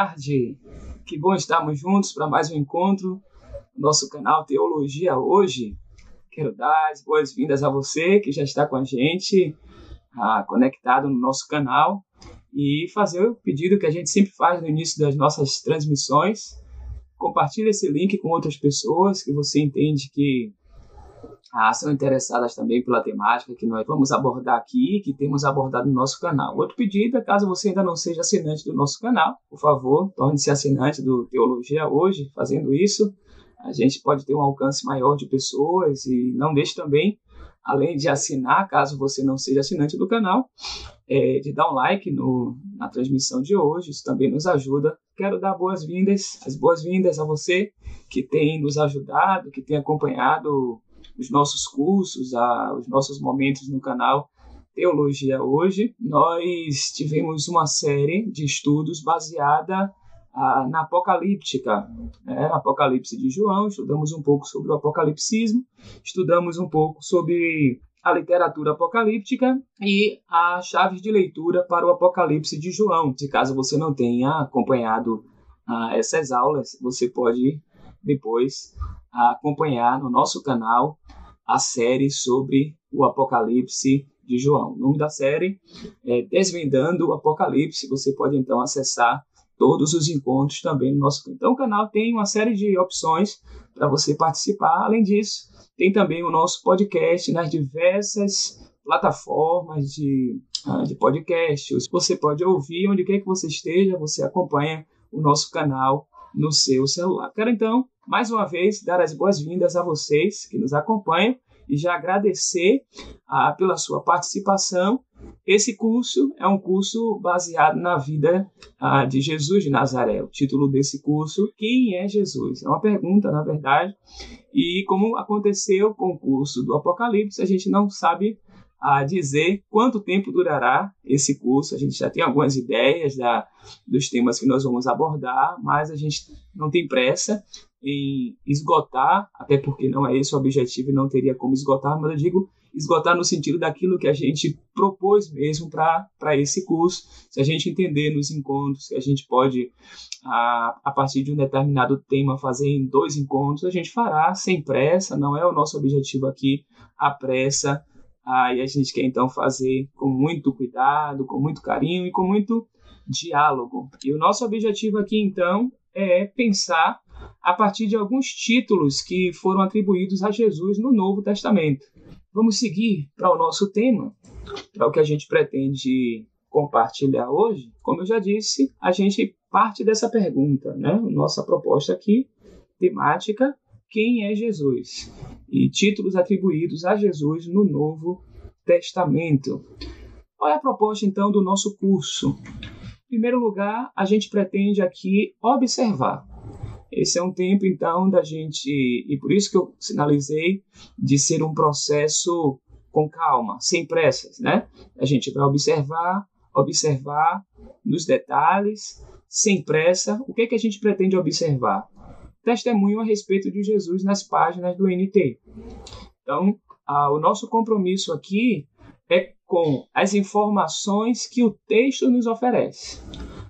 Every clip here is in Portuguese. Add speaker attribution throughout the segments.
Speaker 1: tarde. Que bom estarmos juntos para mais um encontro no nosso canal Teologia Hoje. Quero dar as boas-vindas a você que já está com a gente, ah, conectado no nosso canal, e fazer o pedido que a gente sempre faz no início das nossas transmissões. Compartilhe esse link com outras pessoas que você entende que ah, são interessadas também pela temática que nós vamos abordar aqui, que temos abordado no nosso canal. Outro pedido é caso você ainda não seja assinante do nosso canal, por favor, torne-se assinante do Teologia hoje. Fazendo isso, a gente pode ter um alcance maior de pessoas e não deixe também, além de assinar, caso você não seja assinante do canal, é, de dar um like no, na transmissão de hoje. Isso também nos ajuda. Quero dar boas-vindas, as boas-vindas a você que tem nos ajudado, que tem acompanhado os nossos cursos, a, os nossos momentos no canal Teologia Hoje, nós tivemos uma série de estudos baseada a, na apocalíptica, né? Apocalipse de João, estudamos um pouco sobre o apocalipsismo, estudamos um pouco sobre a literatura apocalíptica e as chaves de leitura para o Apocalipse de João. Se caso você não tenha acompanhado ah, essas aulas, você pode depois acompanhar no nosso canal a série sobre o Apocalipse de João. O nome da série é Desvendando o Apocalipse. Você pode então acessar todos os encontros também no nosso então o canal tem uma série de opções para você participar. Além disso, tem também o nosso podcast nas diversas plataformas de, ah, de podcast. Você pode ouvir onde quer que você esteja, você acompanha o nosso canal no seu celular. Quero então, mais uma vez, dar as boas-vindas a vocês que nos acompanham e já agradecer ah, pela sua participação. Esse curso é um curso baseado na vida ah, de Jesus de Nazaré. O título desse curso, Quem é Jesus? É uma pergunta, na verdade. E como aconteceu com o curso do Apocalipse, a gente não sabe a dizer quanto tempo durará esse curso. A gente já tem algumas ideias da, dos temas que nós vamos abordar, mas a gente não tem pressa em esgotar, até porque não é esse o objetivo e não teria como esgotar, mas eu digo esgotar no sentido daquilo que a gente propôs mesmo para esse curso. Se a gente entender nos encontros que a gente pode, a, a partir de um determinado tema, fazer em dois encontros, a gente fará sem pressa, não é o nosso objetivo aqui a pressa ah, e a gente quer então fazer com muito cuidado, com muito carinho e com muito diálogo. E o nosso objetivo aqui então é pensar a partir de alguns títulos que foram atribuídos a Jesus no Novo Testamento. Vamos seguir para o nosso tema, para o que a gente pretende compartilhar hoje. Como eu já disse, a gente parte dessa pergunta, né? Nossa proposta aqui, temática, quem é Jesus? E títulos atribuídos a Jesus no Novo Testamento. Qual é a proposta então do nosso curso? Em primeiro lugar, a gente pretende aqui observar. Esse é um tempo então da gente, e por isso que eu sinalizei de ser um processo com calma, sem pressas, né? A gente vai observar, observar nos detalhes, sem pressa. O que, é que a gente pretende observar? Testemunho a respeito de Jesus nas páginas do NT. Então, o nosso compromisso aqui é com as informações que o texto nos oferece.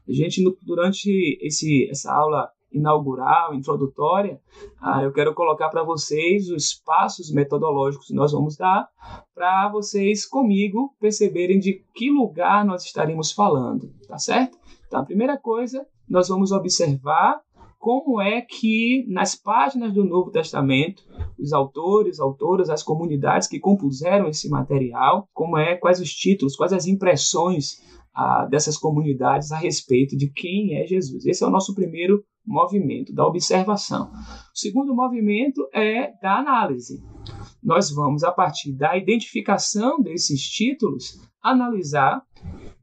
Speaker 1: A gente, durante esse, essa aula inaugural, introdutória, ah, eu quero colocar para vocês os passos metodológicos que nós vamos dar para vocês comigo perceberem de que lugar nós estaremos falando, tá certo? Então, a primeira coisa, nós vamos observar como é que nas páginas do Novo Testamento os autores, autoras, as comunidades que compuseram esse material, como é, quais os títulos, quais as impressões ah, dessas comunidades a respeito de quem é Jesus. Esse é o nosso primeiro movimento da observação. O segundo movimento é da análise. Nós vamos, a partir da identificação desses títulos, analisar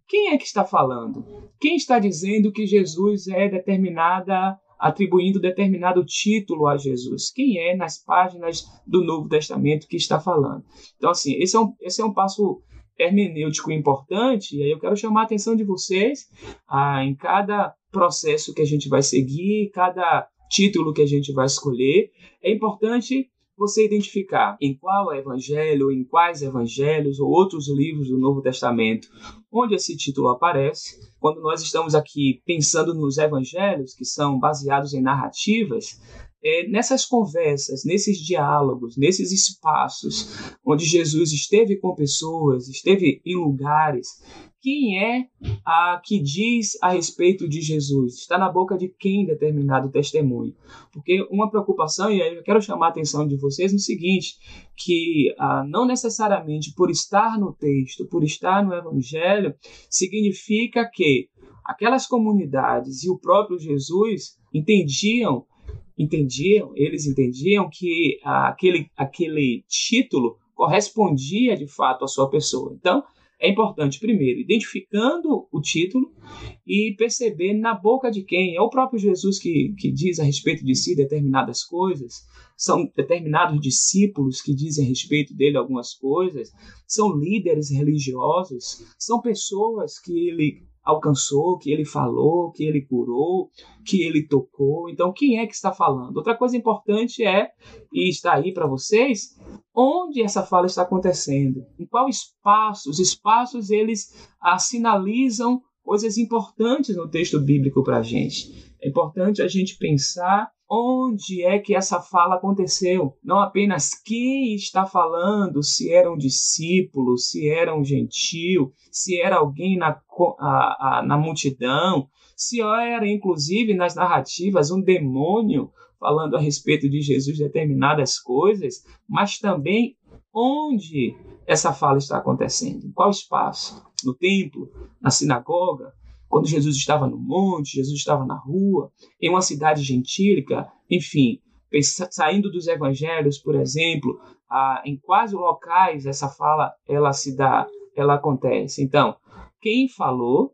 Speaker 1: quem é que está falando, quem está dizendo que Jesus é determinada atribuindo determinado título a Jesus. Quem é nas páginas do Novo Testamento que está falando? Então, assim, esse é um, esse é um passo hermenêutico importante, e aí eu quero chamar a atenção de vocês ah, em cada processo que a gente vai seguir, cada título que a gente vai escolher. É importante você identificar em qual evangelho, em quais evangelhos ou outros livros do Novo Testamento onde esse título aparece. Quando nós estamos aqui pensando nos evangelhos, que são baseados em narrativas, é, nessas conversas, nesses diálogos, nesses espaços onde Jesus esteve com pessoas, esteve em lugares, quem é a que diz a respeito de Jesus? Está na boca de quem determinado testemunho? Porque uma preocupação, e eu quero chamar a atenção de vocês no seguinte, que ah, não necessariamente por estar no texto, por estar no Evangelho, significa que aquelas comunidades e o próprio Jesus entendiam entendiam, eles entendiam que aquele, aquele título correspondia de fato à sua pessoa. Então, é importante, primeiro, identificando o título e perceber na boca de quem. É o próprio Jesus que, que diz a respeito de si determinadas coisas, são determinados discípulos que dizem a respeito dele algumas coisas, são líderes religiosos, são pessoas que ele alcançou, que ele falou, que ele curou, que ele tocou. Então, quem é que está falando? Outra coisa importante é, e está aí para vocês, onde essa fala está acontecendo, em qual espaço. Os espaços, eles ah, sinalizam coisas importantes no texto bíblico para a gente. É importante a gente pensar onde é que essa fala aconteceu. Não apenas quem está falando, se era um discípulo, se era um gentil, se era alguém na, a, a, na multidão, se era inclusive nas narrativas um demônio falando a respeito de Jesus determinadas coisas, mas também onde essa fala está acontecendo, em qual espaço, no templo, na sinagoga, quando Jesus estava no monte, Jesus estava na rua, em uma cidade gentílica, enfim, saindo dos evangelhos, por exemplo, em quais locais essa fala ela se dá, ela acontece. Então, quem falou,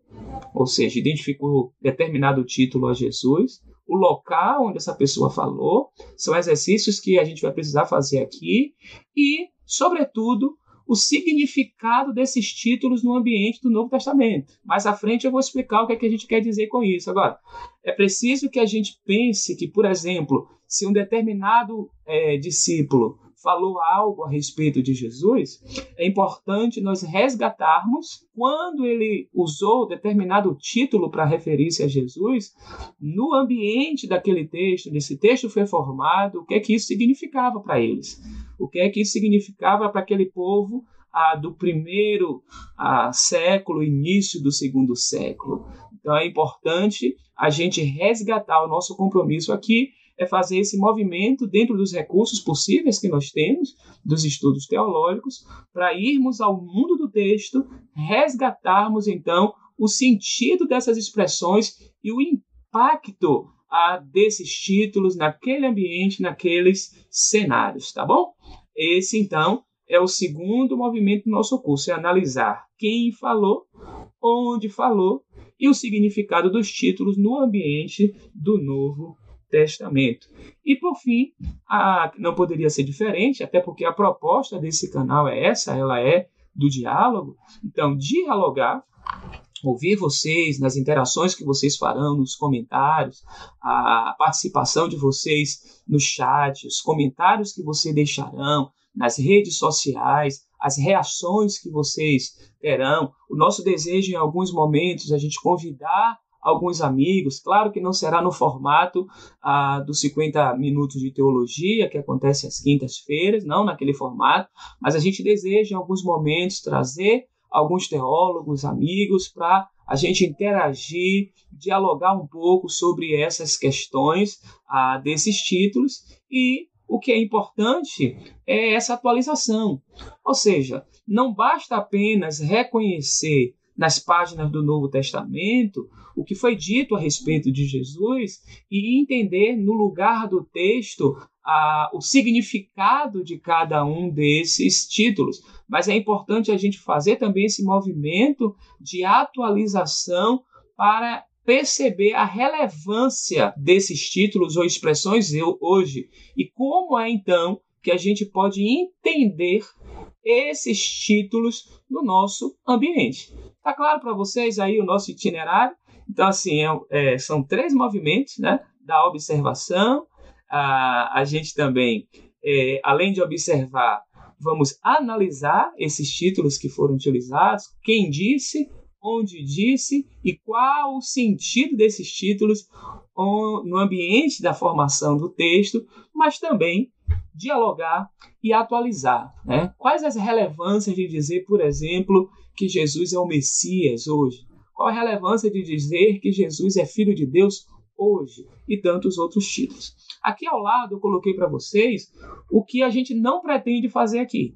Speaker 1: ou seja, identificou determinado título a Jesus, o local onde essa pessoa falou, são exercícios que a gente vai precisar fazer aqui e, sobretudo, o significado desses títulos no ambiente do Novo Testamento. Mais à frente eu vou explicar o que, é que a gente quer dizer com isso. Agora, é preciso que a gente pense que, por exemplo, se um determinado é, discípulo falou algo a respeito de Jesus, é importante nós resgatarmos quando ele usou determinado título para referir-se a Jesus, no ambiente daquele texto, nesse texto foi formado, o que é que isso significava para eles o que é que isso significava para aquele povo ah, do primeiro ah, século, início do segundo século. Então é importante a gente resgatar o nosso compromisso aqui, é fazer esse movimento dentro dos recursos possíveis que nós temos, dos estudos teológicos, para irmos ao mundo do texto, resgatarmos então o sentido dessas expressões e o impacto a desses títulos naquele ambiente, naqueles cenários, tá bom? Esse então é o segundo movimento do nosso curso, é analisar quem falou, onde falou e o significado dos títulos no ambiente do Novo Testamento. E por fim, a, não poderia ser diferente, até porque a proposta desse canal é essa, ela é do diálogo. Então, dialogar ouvir vocês nas interações que vocês farão nos comentários, a participação de vocês no chat, os comentários que vocês deixarão nas redes sociais, as reações que vocês terão. O nosso desejo em alguns momentos é a gente convidar alguns amigos, claro que não será no formato ah, dos 50 minutos de teologia, que acontece às quintas-feiras, não naquele formato, mas a gente deseja em alguns momentos trazer alguns teólogos, amigos, para a gente interagir, dialogar um pouco sobre essas questões ah, desses títulos e o que é importante é essa atualização. Ou seja, não basta apenas reconhecer nas páginas do Novo Testamento o que foi dito a respeito de Jesus e entender no lugar do texto a, o significado de cada um desses títulos. Mas é importante a gente fazer também esse movimento de atualização para perceber a relevância desses títulos ou expressões hoje e como é então que a gente pode entender esses títulos no nosso ambiente. Tá claro para vocês aí o nosso itinerário? Então, assim, é, é, são três movimentos, né? Da observação, a, a gente também é, além de observar, vamos analisar esses títulos que foram utilizados, quem disse, onde disse e qual o sentido desses títulos no ambiente da formação do texto, mas também dialogar e atualizar. Né? Quais as relevâncias de dizer, por exemplo, que Jesus é o Messias hoje? Qual a relevância de dizer que Jesus é Filho de Deus hoje? E tantos outros títulos. Aqui ao lado eu coloquei para vocês o que a gente não pretende fazer aqui.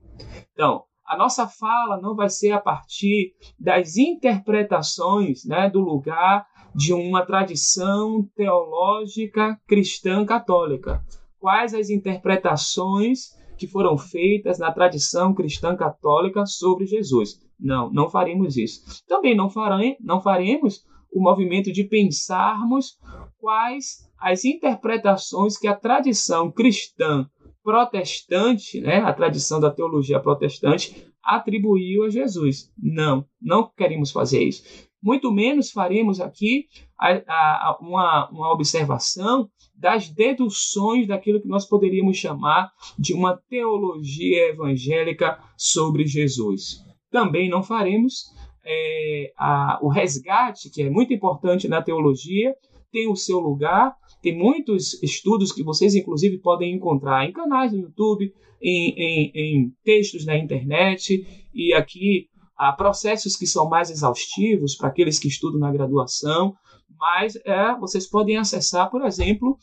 Speaker 1: Então, a nossa fala não vai ser a partir das interpretações né, do lugar de uma tradição teológica cristã católica. Quais as interpretações que foram feitas na tradição cristã católica sobre Jesus? Não, não faremos isso. Também não, farem, não faremos o movimento de pensarmos quais as interpretações que a tradição cristã protestante, né, a tradição da teologia protestante, atribuiu a Jesus. Não, não queremos fazer isso. Muito menos faremos aqui a, a, uma, uma observação das deduções daquilo que nós poderíamos chamar de uma teologia evangélica sobre Jesus. Também não faremos é, a, o resgate, que é muito importante na teologia, tem o seu lugar. Tem muitos estudos que vocês, inclusive, podem encontrar em canais no YouTube, em, em, em textos na internet, e aqui há processos que são mais exaustivos para aqueles que estudam na graduação, mas é, vocês podem acessar, por exemplo,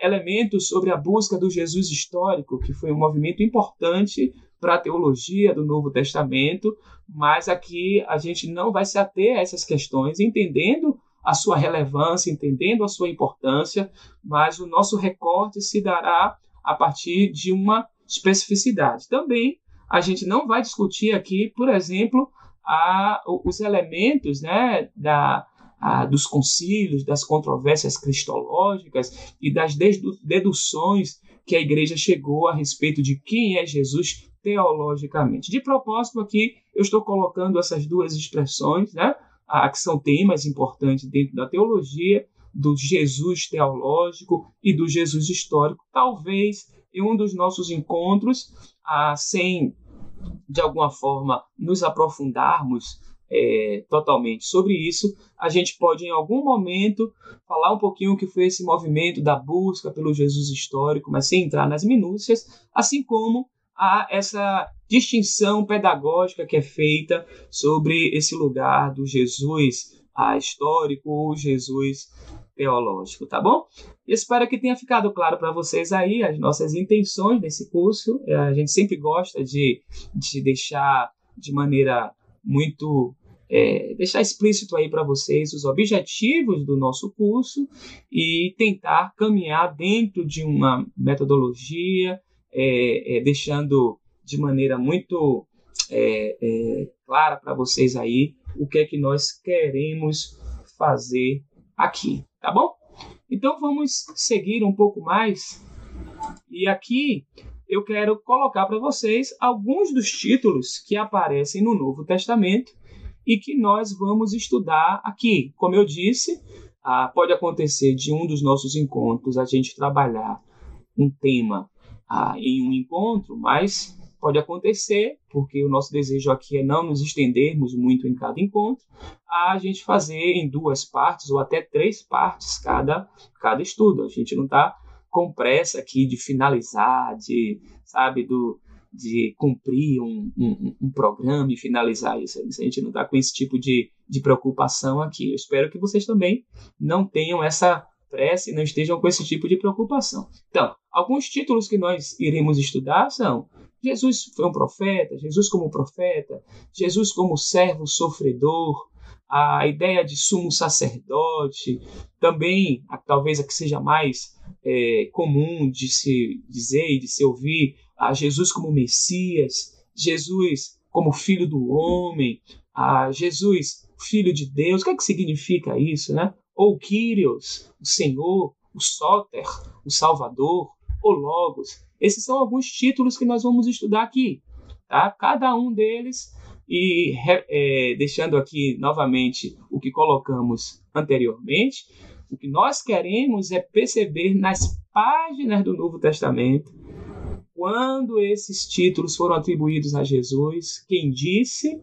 Speaker 1: elementos sobre a busca do Jesus histórico, que foi um movimento importante para a teologia do Novo Testamento, mas aqui a gente não vai se ater a essas questões, entendendo a sua relevância, entendendo a sua importância, mas o nosso recorte se dará a partir de uma especificidade. Também a gente não vai discutir aqui, por exemplo, a, os elementos né, da, a, dos concílios, das controvérsias cristológicas e das deduções que a igreja chegou a respeito de quem é Jesus teologicamente. De propósito, aqui eu estou colocando essas duas expressões, né? a, que são temas importantes dentro da teologia, do Jesus teológico e do Jesus histórico. Talvez em um dos nossos encontros, ah, sem de alguma forma nos aprofundarmos é, totalmente sobre isso, a gente pode em algum momento falar um pouquinho o que foi esse movimento da busca pelo Jesus histórico, mas sem entrar nas minúcias, assim como a essa distinção pedagógica que é feita sobre esse lugar do Jesus a histórico ou Jesus teológico, tá bom? Espero que tenha ficado claro para vocês aí as nossas intenções nesse curso. É, a gente sempre gosta de, de deixar de maneira muito é, deixar explícito aí para vocês os objetivos do nosso curso e tentar caminhar dentro de uma metodologia é, é, deixando de maneira muito é, é clara para vocês aí o que é que nós queremos fazer aqui, tá bom? Então vamos seguir um pouco mais e aqui eu quero colocar para vocês alguns dos títulos que aparecem no Novo Testamento e que nós vamos estudar aqui. Como eu disse, ah, pode acontecer de um dos nossos encontros a gente trabalhar um tema ah, em um encontro, mas pode acontecer, porque o nosso desejo aqui é não nos estendermos muito em cada encontro, a gente fazer em duas partes ou até três partes cada, cada estudo. A gente não está com pressa aqui de finalizar, de, sabe, do, de cumprir um, um, um, programa e finalizar isso. A gente não está com esse tipo de, de preocupação aqui. Eu espero que vocês também não tenham essa pressa e não estejam com esse tipo de preocupação. Então, alguns títulos que nós iremos estudar são Jesus foi um profeta, Jesus como profeta, Jesus como servo sofredor, a ideia de sumo sacerdote, também, talvez a que seja mais é, comum de se dizer e de se ouvir, a Jesus como Messias, Jesus como Filho do Homem, a Jesus Filho de Deus. O que é que significa isso, né? ou Kyrios, o Senhor, o Soter, o Salvador, o Logos. Esses são alguns títulos que nós vamos estudar aqui. Tá? Cada um deles, e é, deixando aqui novamente o que colocamos anteriormente, o que nós queremos é perceber nas páginas do Novo Testamento quando esses títulos foram atribuídos a Jesus, quem disse,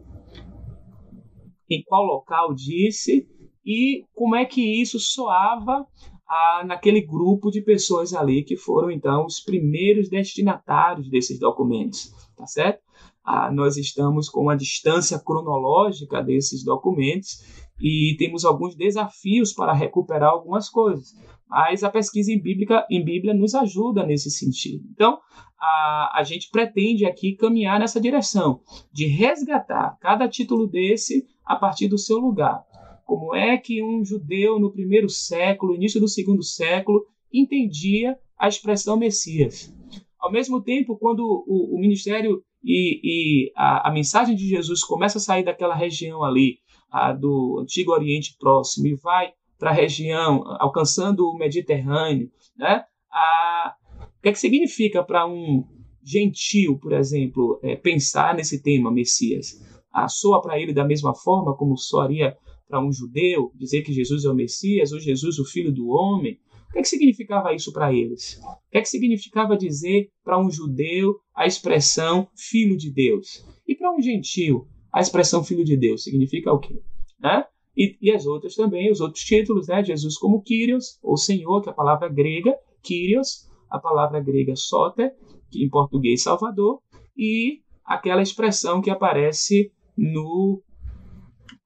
Speaker 1: em qual local disse e como é que isso soava ah, naquele grupo de pessoas ali que foram então os primeiros destinatários desses documentos, tá certo? Ah, nós estamos com uma distância cronológica desses documentos e temos alguns desafios para recuperar algumas coisas. Mas a pesquisa em, em Bíblia nos ajuda nesse sentido. Então, a, a gente pretende aqui caminhar nessa direção, de resgatar cada título desse a partir do seu lugar. Como é que um judeu no primeiro século, início do segundo século, entendia a expressão Messias? Ao mesmo tempo, quando o, o ministério e, e a, a, mensagem de Jesus começa a sair daquela região ali, do Antigo Oriente Próximo, e vai para a região, alcançando o Mediterrâneo, né? A, o que, é que significa para um gentil, por exemplo, é, pensar nesse tema Messias? A, soa para ele da mesma forma como soaria para um judeu, dizer que Jesus é o Messias, ou Jesus o Filho do Homem? O que, é que significava isso para eles? O que, é que significava dizer para um judeu a expressão Filho de Deus? E para um gentil, a expressão Filho de Deus significa o quê? Né? E, e, as outras também, os outros títulos, né? Jesus como Kyrios, ou Senhor, que é a palavra grega, Kyrios, a palavra grega soter, que em português Salvador, e aquela expressão que aparece no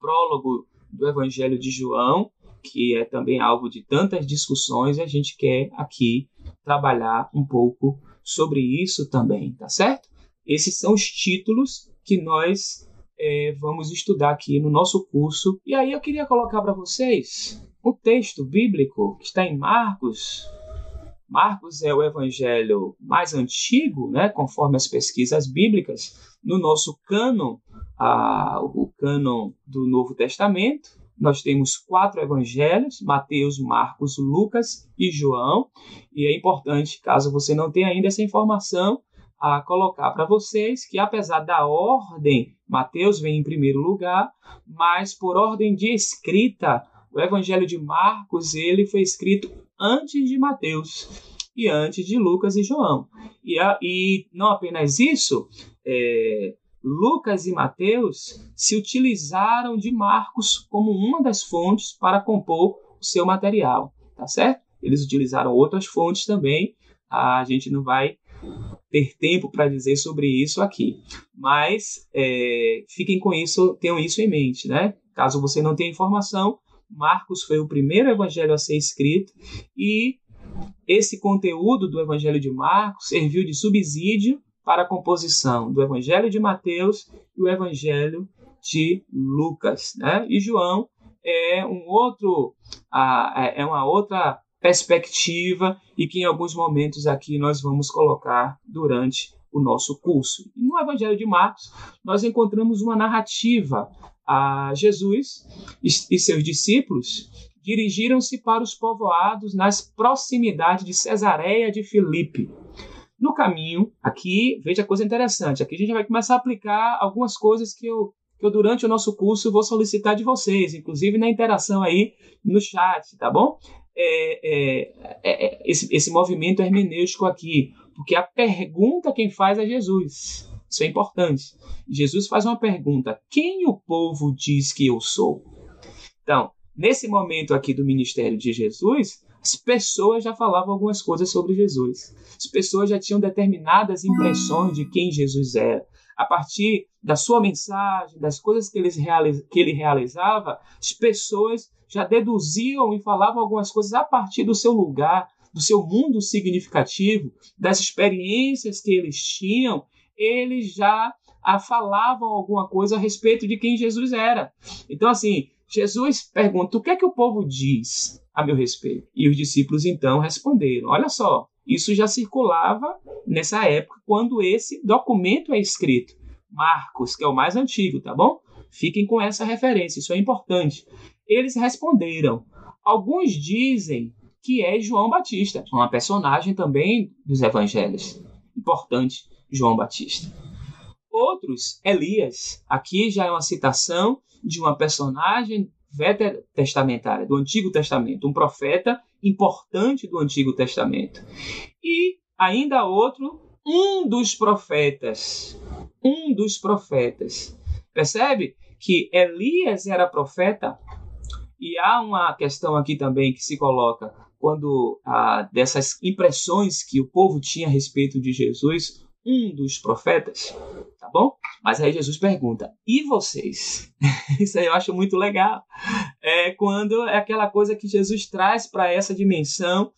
Speaker 1: prólogo do Evangelho de João, que é também alvo de tantas discussões, e a gente quer aqui trabalhar um pouco sobre isso também, tá certo? Esses são os títulos que nós é, vamos estudar aqui no nosso curso. E aí eu queria colocar para vocês o texto bíblico que está em Marcos. Marcos é o evangelho mais antigo, né, conforme as pesquisas bíblicas, no nosso cânon a, o cânon do Novo Testamento. Nós temos quatro evangelhos: Mateus, Marcos, Lucas e João. E é importante, caso você não tenha ainda essa informação, a colocar para vocês que, apesar da ordem, Mateus vem em primeiro lugar, mas por ordem de escrita, o Evangelho de Marcos ele foi escrito antes de Mateus e antes de Lucas e João. E, a, e não apenas isso, é, Lucas e Mateus se utilizaram de Marcos como uma das fontes para compor o seu material, tá certo? Eles utilizaram outras fontes também. A gente não vai ter tempo para dizer sobre isso aqui, mas é, fiquem com isso, tenham isso em mente, né? Caso você não tenha informação, Marcos foi o primeiro evangelho a ser escrito e esse conteúdo do evangelho de Marcos serviu de subsídio para a composição do Evangelho de Mateus e o Evangelho de Lucas. Né? E João é um outro, é, é uma outra perspectiva e que em alguns momentos aqui nós vamos colocar durante o nosso curso. E no Evangelho de Marcos nós encontramos uma narrativa a Jesus e seus discípulos dirigiram-se para os povoados nas proximidades de Cesareia de Filipe. No caminho, aqui, veja coisa interessante, aqui a gente vai começar a aplicar algumas coisas que eu, que eu durante o nosso curso vou solicitar de vocês, inclusive na interação aí no chat, tá bom? É, é, é, é esse, esse movimento hermenêutico aqui, porque a pergunta quem faz é Jesus. Isso é importante. Jesus faz uma pergunta: quem o povo diz que eu sou? Então, nesse momento aqui do ministério de Jesus, as pessoas já falavam algumas coisas sobre Jesus. As pessoas já tinham determinadas impressões de quem Jesus era. A partir da sua mensagem, das coisas que ele, que ele realizava, as pessoas já deduziam e falavam algumas coisas a partir do seu lugar, do seu mundo significativo, das experiências que eles tinham, eles já falavam alguma coisa a respeito de quem Jesus era. Então, assim, Jesus pergunta: o que é que o povo diz a meu respeito? E os discípulos então responderam: olha só, isso já circulava nessa época quando esse documento é escrito. Marcos, que é o mais antigo, tá bom? Fiquem com essa referência, isso é importante. Eles responderam: alguns dizem que é João Batista, uma personagem também dos evangelhos. Importante, João Batista. Outros, Elias. Aqui já é uma citação de uma personagem testamentária do Antigo Testamento, um profeta importante do Antigo Testamento. E ainda outro um dos profetas. Um dos profetas. Percebe que Elias era profeta? E há uma questão aqui também que se coloca quando ah, dessas impressões que o povo tinha a respeito de Jesus, um dos profetas, tá bom? Mas aí Jesus pergunta: e vocês? Isso aí eu acho muito legal. É quando é aquela coisa que Jesus traz para essa dimensão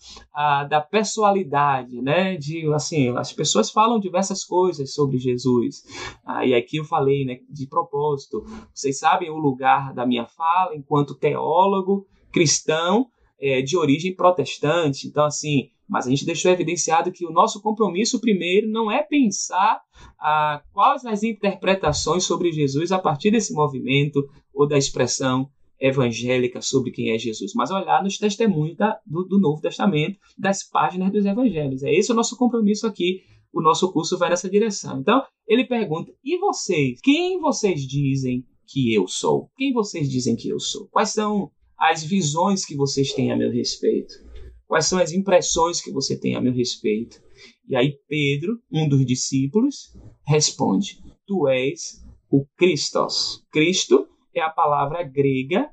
Speaker 1: da pessoalidade, né? De assim, as pessoas falam diversas coisas sobre Jesus. Ah, e aqui eu falei, né? De propósito. Vocês sabem o lugar da minha fala enquanto teólogo cristão é, de origem protestante. Então, assim, mas a gente deixou evidenciado que o nosso compromisso primeiro não é pensar ah, quais as interpretações sobre Jesus a partir desse movimento ou da expressão evangélica sobre quem é Jesus, mas olhar nos testemunhos da, do, do, Novo Testamento, das páginas dos evangelhos. É esse o nosso compromisso aqui. O nosso curso vai nessa direção. Então, ele pergunta: e vocês? Quem vocês dizem que eu sou? Quem vocês dizem que eu sou? Quais são as visões que vocês têm a meu respeito? Quais são as impressões que você tem a meu respeito? E aí Pedro, um dos discípulos, responde: Tu és o Christos. Cristo é a palavra grega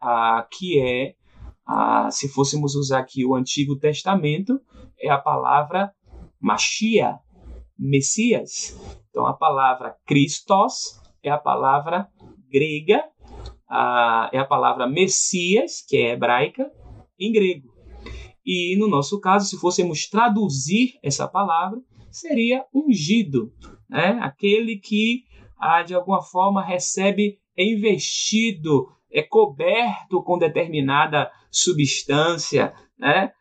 Speaker 1: ah, que é, ah, se fôssemos usar aqui o Antigo Testamento, é a palavra Machia, Messias. Então a palavra Christos é a palavra grega a, é a palavra Messias, que é hebraica, em grego. E no nosso caso, se fôssemos traduzir essa palavra, seria ungido, né? aquele que ah, de alguma forma recebe, é investido, é coberto com determinada substância, né?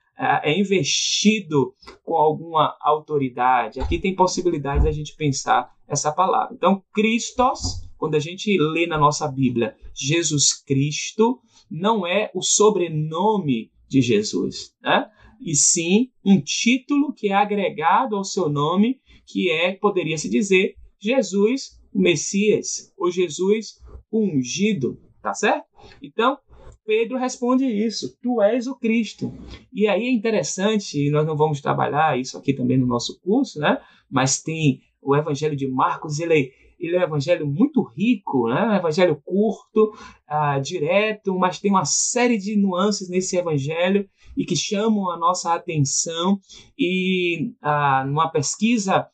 Speaker 1: é investido com alguma autoridade. Aqui tem possibilidade da gente pensar essa palavra. Então, Christos quando a gente lê na nossa Bíblia Jesus Cristo, não é o sobrenome de Jesus, né? e sim um título que é agregado ao seu nome, que é, poderia se dizer, Jesus o Messias, ou Jesus o ungido, tá certo? Então, Pedro responde isso: Tu és o Cristo. E aí é interessante, e nós não vamos trabalhar isso aqui também no nosso curso, né? Mas tem o Evangelho de Marcos, ele ele é um evangelho muito rico, né? um evangelho curto, uh, direto, mas tem uma série de nuances nesse evangelho e que chamam a nossa atenção. E uh, numa pesquisa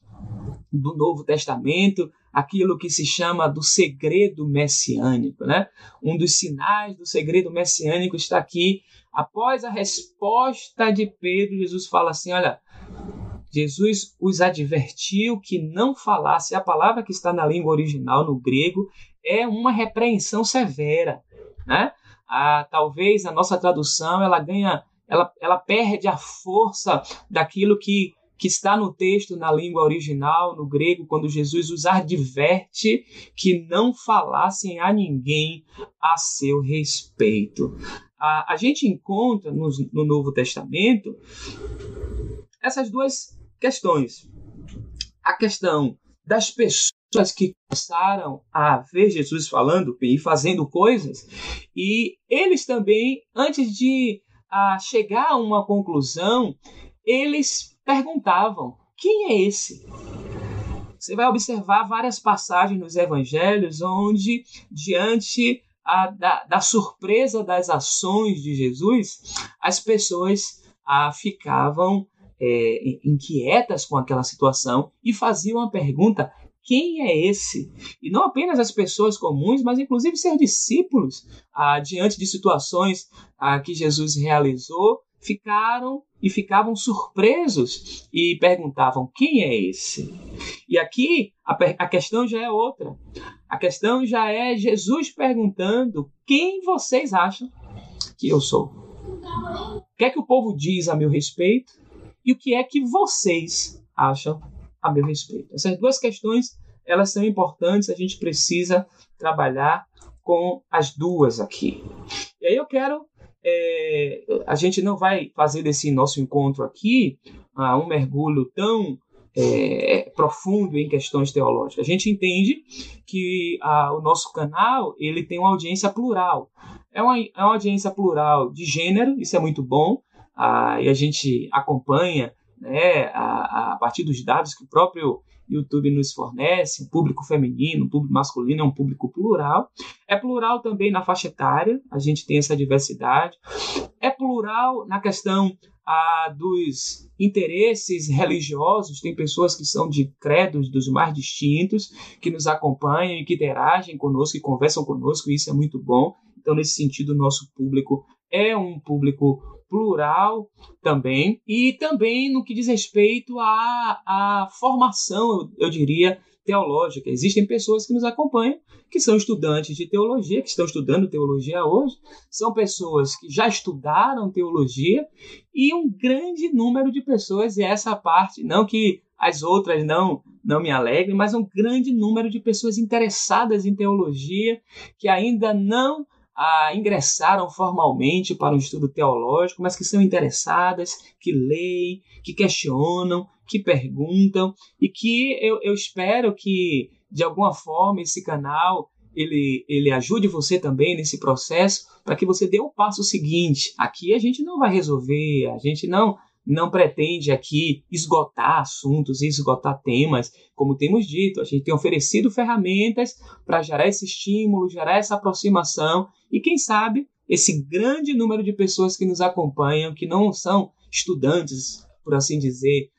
Speaker 1: do Novo Testamento, aquilo que se chama do segredo messiânico. Né? Um dos sinais do segredo messiânico está aqui. Após a resposta de Pedro, Jesus fala assim: Olha, Jesus os advertiu que não falasse a palavra que está na língua original, no grego, é uma repreensão severa. Né? Ah, talvez a nossa tradução ela ganha, ela, ela perde a força daquilo que, que está no texto na língua original, no grego, quando Jesus os adverte que não falassem a ninguém a seu respeito. Ah, a gente encontra no, no Novo Testamento essas duas questões. A questão das pessoas que começaram a ver Jesus falando e fazendo coisas, e eles também, antes de a chegar a uma conclusão, eles perguntavam: quem é esse? Você vai observar várias passagens nos evangelhos onde, diante a, da, da, surpresa das ações de Jesus, as pessoas a, ficavam é, inquietas com aquela situação e faziam a pergunta: quem é esse? E não apenas as pessoas comuns, mas inclusive seus discípulos, ah, diante de situações ah, que Jesus realizou, ficaram e ficavam surpresos e perguntavam: quem é esse? E aqui a, a questão já é outra. A questão já é Jesus perguntando: quem vocês acham que eu sou? O que é que o povo diz a meu respeito? E o que é que vocês acham a meu respeito. Essas duas questões elas são importantes, a gente precisa trabalhar com as duas aqui. E aí eu quero, é, a gente não vai fazer desse nosso encontro aqui ah, um mergulho tão é, profundo em questões teológicas. A gente entende que ah, o nosso canal ele tem uma audiência plural. É uma, é uma audiência plural de gênero, isso é muito bom, ah, e a gente acompanha né, a, a partir dos dados que o próprio YouTube nos fornece, um público feminino, um público masculino, é um público plural. É plural também na faixa etária, a gente tem essa diversidade. É plural na questão ah, dos interesses religiosos, tem pessoas que são de credos dos mais distintos, que nos acompanham e que interagem conosco e conversam conosco, e isso é muito bom. Então, nesse sentido, o nosso público é um público plural também, e também no que diz respeito à, à formação, eu, eu diria, teológica. Existem pessoas que nos acompanham, que são estudantes de teologia, que estão estudando teologia hoje, são pessoas que já estudaram teologia, e um grande número de pessoas, e essa parte, não que as outras não não me alegrem, mas um grande número de pessoas interessadas em teologia que ainda não ingressaram formalmente para um estudo teológico, mas que são interessadas, que leem, que questionam, que perguntam e que eu, eu espero que de alguma forma esse canal ele, ele ajude você também nesse processo para que você dê o passo seguinte. Aqui a gente não vai resolver, a gente não não pretende aqui esgotar assuntos e esgotar temas, como temos dito, a gente tem oferecido ferramentas para gerar esse estímulo, gerar essa aproximação e quem sabe esse grande número de pessoas que nos acompanham, que não são estudantes, por assim dizer,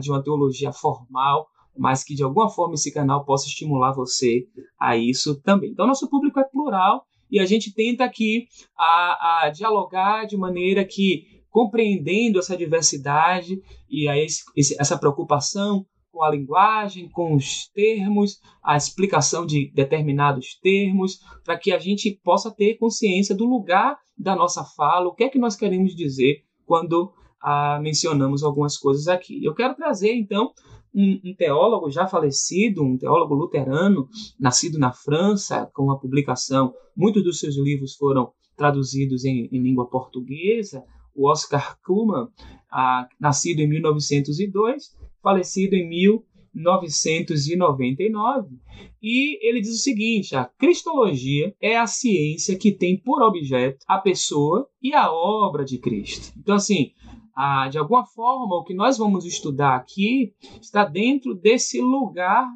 Speaker 1: de uma teologia formal, mas que de alguma forma esse canal possa estimular você a isso também. Então, nosso público é plural e a gente tenta aqui a, a dialogar de maneira que compreendendo essa diversidade e a esse, essa preocupação com a linguagem, com os termos, a explicação de determinados termos, para que a gente possa ter consciência do lugar da nossa fala, o que é que nós queremos dizer quando ah, mencionamos algumas coisas aqui. Eu quero trazer, então, um, um, teólogo já falecido, um teólogo luterano, nascido na França, com a publicação, muitos dos seus livros foram traduzidos em, em língua portuguesa, o Oscar Kuhlman, ah, nascido em 1902, falecido em 1999, e ele diz o seguinte: a cristologia é a ciência que tem por objeto a pessoa e a obra de Cristo. Então, assim, ah, de alguma forma, o que nós vamos estudar aqui está dentro desse lugar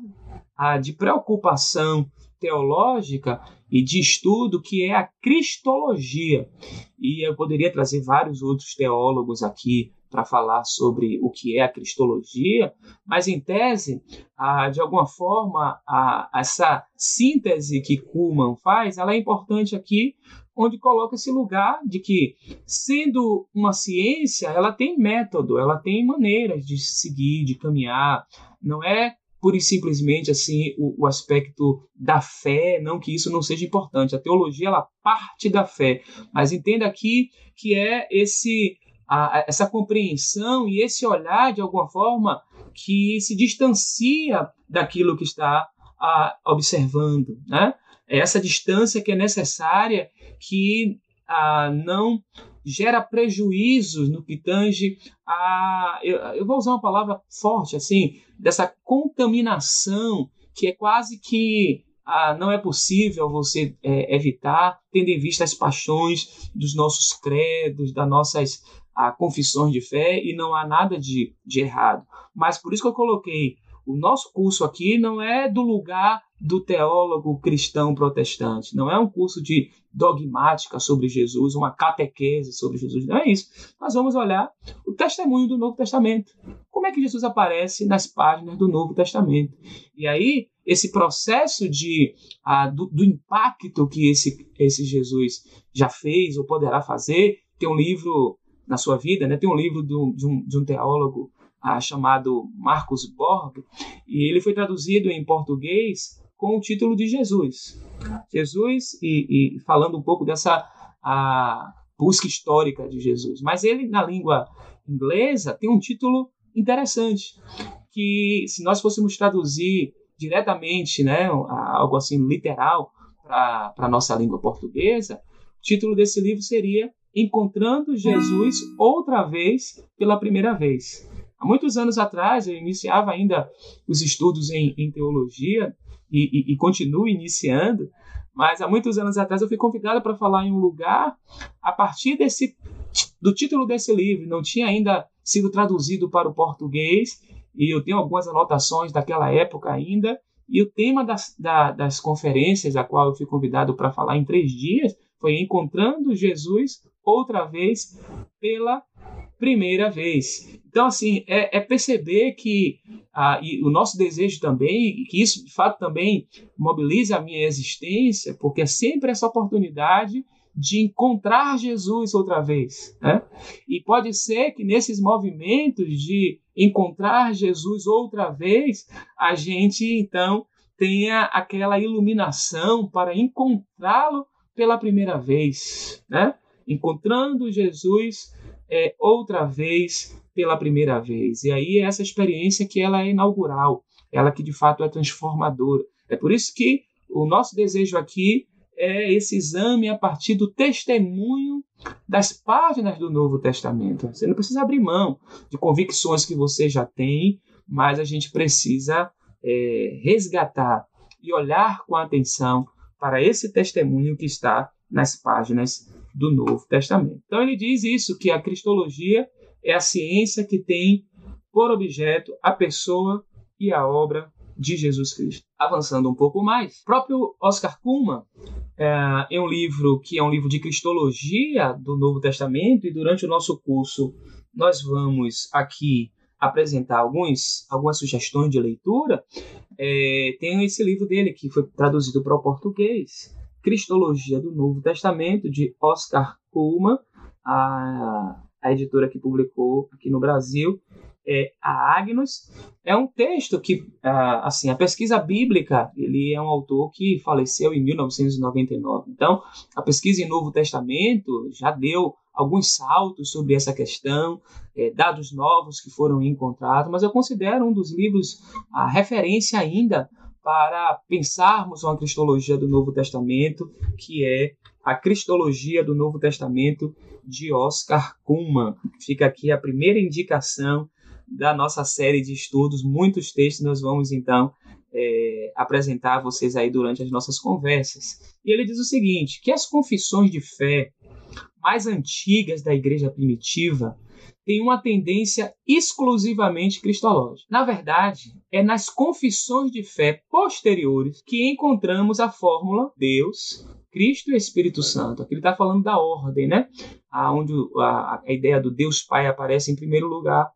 Speaker 1: ah, de preocupação teológica e de estudo que é a cristologia. E eu poderia trazer vários outros teólogos aqui para falar sobre o que é a cristologia, mas em tese, de alguma forma, essa síntese que Kuhlman faz, ela é importante aqui, onde coloca esse lugar de que, sendo uma ciência, ela tem método, ela tem maneiras de seguir, de caminhar, não é pura e simplesmente assim o, o, aspecto da fé, não que isso não seja importante. A teologia ela parte da fé, mas entenda aqui que é esse a, essa compreensão e esse olhar de alguma forma que se distancia daquilo que está a, observando, né? É essa distância que é necessária que a, não gera prejuízos no que tange a. Eu, eu, vou usar uma palavra forte, assim, dessa contaminação que é quase que ah, não é possível você é, evitar, tendo em vista as paixões dos nossos credos, das nossas ah, confissões de fé, e não há nada de, de errado. Mas por isso que eu coloquei o nosso curso aqui não é do lugar do teólogo cristão protestante, não é um curso de dogmática sobre Jesus, uma catequese sobre Jesus, não é isso. Nós vamos olhar o testemunho do Novo Testamento. Como é que Jesus aparece nas páginas do Novo Testamento? E aí, esse processo de, uh, do, do, impacto que esse, esse Jesus já fez ou poderá fazer, tem um livro na sua vida, né? tem um livro do, de, um, de um teólogo uh, chamado Marcos Borg, e ele foi traduzido em português com o título de Jesus. Jesus, e, e falando um pouco dessa a busca histórica de Jesus. Mas ele, na língua inglesa, tem um título interessante, que se nós fôssemos traduzir diretamente, né, algo assim literal, para a nossa língua portuguesa, o título desse livro seria Encontrando Jesus outra vez pela primeira vez. Há muitos anos atrás, eu iniciava ainda os estudos em, em teologia e, e, e continuo iniciando, mas há muitos anos atrás eu fui convidado para falar em um lugar a partir desse do título desse livro. Não tinha ainda sido traduzido para o português e eu tenho algumas anotações daquela época ainda. E o tema das, da, das conferências, a qual eu fui convidado para falar em três dias, foi Encontrando Jesus outra vez pela primeira vez. Então, assim, é, é perceber que ah, o nosso desejo também, que isso de fato também mobiliza a minha existência, porque é sempre essa oportunidade de encontrar Jesus outra vez. Né? E pode ser que nesses movimentos de encontrar Jesus outra vez, a gente então tenha aquela iluminação para encontrá-lo pela primeira vez, né? Encontrando Jesus é, outra vez pela primeira vez. E aí é essa experiência que ela é inaugural, ela que de fato é transformadora. É por isso que o nosso desejo aqui é esse exame a partir do testemunho das páginas do Novo Testamento. Você não precisa abrir mão de convicções que você já tem, mas a gente precisa é, resgatar e olhar com atenção para esse testemunho que está nas páginas do Novo Testamento. Então ele diz isso que a cristologia é a ciência que tem por objeto a pessoa e a obra de Jesus Cristo. Avançando um pouco mais, o próprio Oscar Kuhlmann, é, em um livro que é um livro de cristologia do Novo Testamento, e durante o nosso curso nós vamos aqui apresentar alguns, algumas sugestões de leitura, é, tem esse livro dele que foi traduzido para o português, Cristologia do Novo Testamento, de Oscar Kuhlmann, a, a editora que publicou aqui no Brasil, é a Agnus. É um texto que, assim, a pesquisa bíblica, ele é um autor que faleceu em 1999. Então, a pesquisa em Novo Testamento já deu alguns saltos sobre essa questão, é, dados novos que foram encontrados, mas eu considero um dos livros a referência ainda para pensarmos uma cristologia do Novo Testamento, que é a Cristologia do Novo Testamento de Oscar Kuhlmann. Fica aqui a primeira indicação da nossa série de estudos, muitos textos nós vamos então é, apresentar a vocês aí durante as nossas conversas. E ele diz o seguinte: que as confissões de fé mais antigas da igreja primitiva têm uma tendência exclusivamente cristológica. Na verdade, é nas confissões de fé posteriores que encontramos a fórmula Deus, Cristo e Espírito Santo. Aqui ele está falando da ordem, né? Onde a, ideia do Deus Pai aparece em primeiro lugar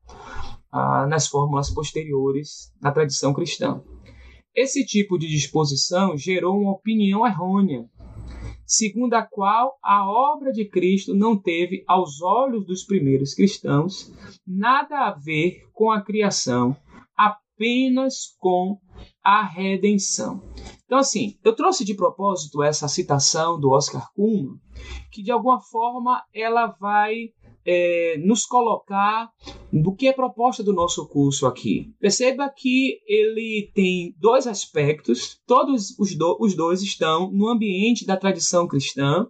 Speaker 1: nas fórmulas posteriores na tradição cristã. Esse tipo de disposição gerou uma opinião errônea, segundo a qual a obra de Cristo não teve, aos olhos dos primeiros cristãos, nada a ver com a criação, apenas com a redenção. Então, assim, eu trouxe de propósito essa citação do Oscar Kuhlman, que de alguma forma ela vai é, nos colocar do que é proposta do nosso curso aqui. Perceba que ele tem dois aspectos, todos os, do, os dois estão no ambiente da tradição cristã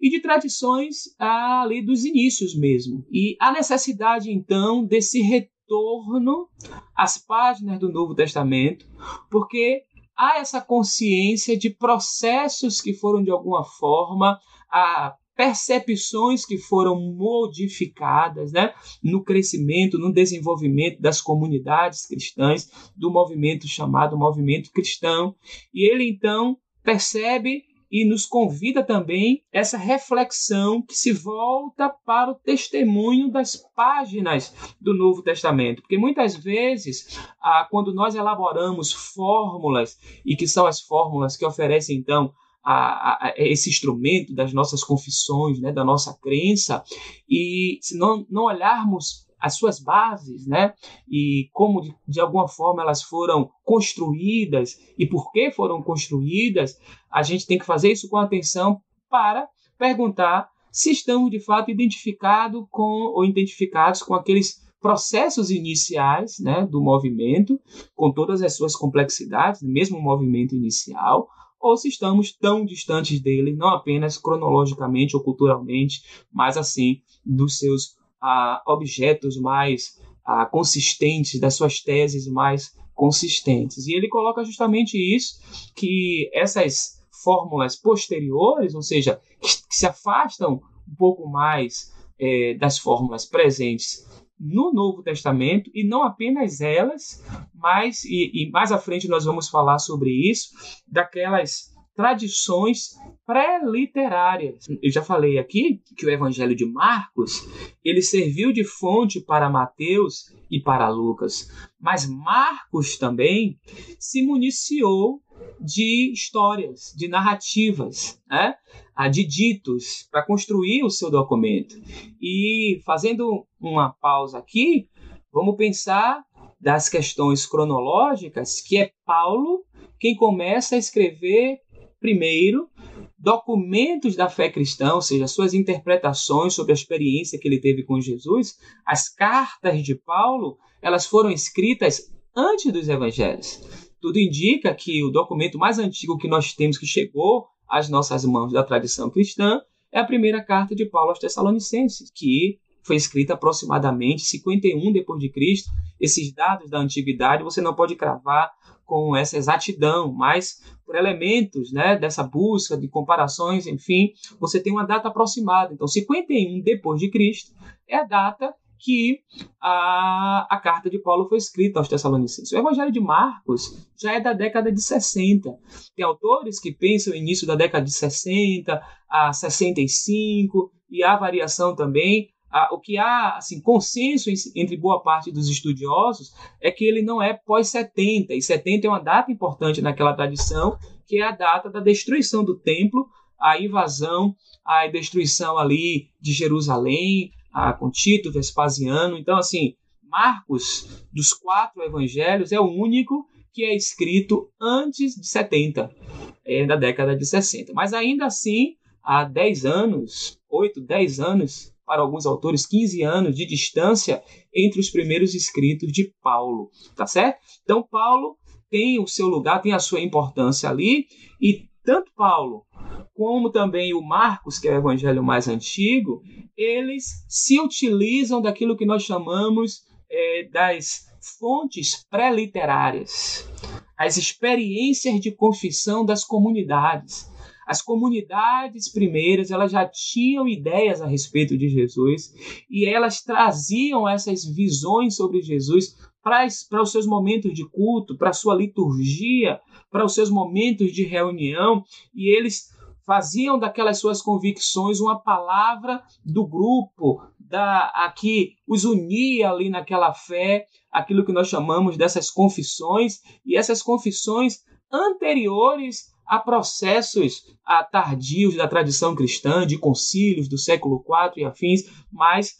Speaker 1: e de tradições ali dos inícios mesmo. E a necessidade então desse retorno às páginas do Novo Testamento, porque há essa consciência de processos que foram de alguma forma a percepções que foram modificadas né, no crescimento, no desenvolvimento das comunidades cristãs, do movimento chamado movimento cristão. E ele então percebe e nos convida também essa reflexão que se volta para o testemunho das páginas do Novo Testamento. Porque muitas vezes, ah, quando nós elaboramos fórmulas, e que são as fórmulas que oferecem então a, a, esse instrumento das nossas confissões, né, da nossa crença, e se não, não olharmos as suas bases, né? E como de, de, alguma forma elas foram construídas e por que foram construídas, a gente tem que fazer isso com atenção para perguntar se estamos de fato identificados com ou identificados com aqueles processos iniciais, né, do movimento, com todas as suas complexidades, mesmo o movimento inicial, ou se estamos tão distantes dele, não apenas cronologicamente ou culturalmente, mas assim dos seus ah, objetos mais ah, consistentes, das suas teses mais consistentes. E ele coloca justamente isso, que essas fórmulas posteriores, ou seja, que se afastam um pouco mais é, das fórmulas presentes no Novo Testamento e não apenas elas, mas e, e mais à frente nós vamos falar sobre isso, daquelas tradições pré-literárias. Eu já falei aqui que o Evangelho de Marcos ele serviu de fonte para Mateus e para Lucas, mas Marcos também se municiou de histórias, de narrativas, né? de ditos para construir o seu documento. E fazendo uma pausa aqui, vamos pensar das questões cronológicas, que é Paulo quem começa a escrever primeiro documentos da fé cristã, ou seja, suas interpretações sobre a experiência que ele teve com Jesus, as cartas de Paulo, elas foram escritas antes dos evangelhos. Tudo indica que o documento mais antigo que nós temos que chegou às nossas mãos da tradição cristã é a primeira carta de Paulo aos Tessalonicenses, que foi escrita aproximadamente 51 depois de Cristo. Esses dados da antiguidade você não pode cravar com essa exatidão, mas por elementos né, dessa busca de comparações, enfim, você tem uma data aproximada. Então, 51 depois de Cristo é a data que a, a carta de Paulo foi escrita aos Tessalonicenses. O Evangelho de Marcos já é da década de 60. Tem autores que pensam no início da década de 60 a 65, e há variação também o que há assim, consenso entre boa parte dos estudiosos é que ele não é pós-70, e 70 é uma data importante naquela tradição, que é a data da destruição do templo, a invasão, a destruição ali de Jerusalém, a, com Tito, Vespasiano. Então, assim, Marcos, dos quatro evangelhos, é o único que é escrito antes de 70, é, da década de 60. Mas ainda assim, há 10 anos, 8, 10 anos, para alguns autores, 15 anos de distância entre os primeiros escritos de Paulo, tá certo? Então, Paulo tem o seu lugar, tem a sua importância ali, e tanto Paulo como também o Marcos, que é o evangelho mais antigo, eles se utilizam daquilo que nós chamamos é, das fontes pré-literárias, as experiências de confissão das comunidades. As comunidades primeiras elas já tinham ideias a respeito de Jesus e elas traziam essas visões sobre Jesus para, os seus momentos de culto, para a sua liturgia, para os seus momentos de reunião e eles faziam daquelas suas convicções uma palavra do grupo, da a que os unia ali naquela fé, aquilo que nós chamamos dessas confissões, e essas confissões anteriores a processos a, tardios da tradição cristã, de concílios do século IV e afins, mas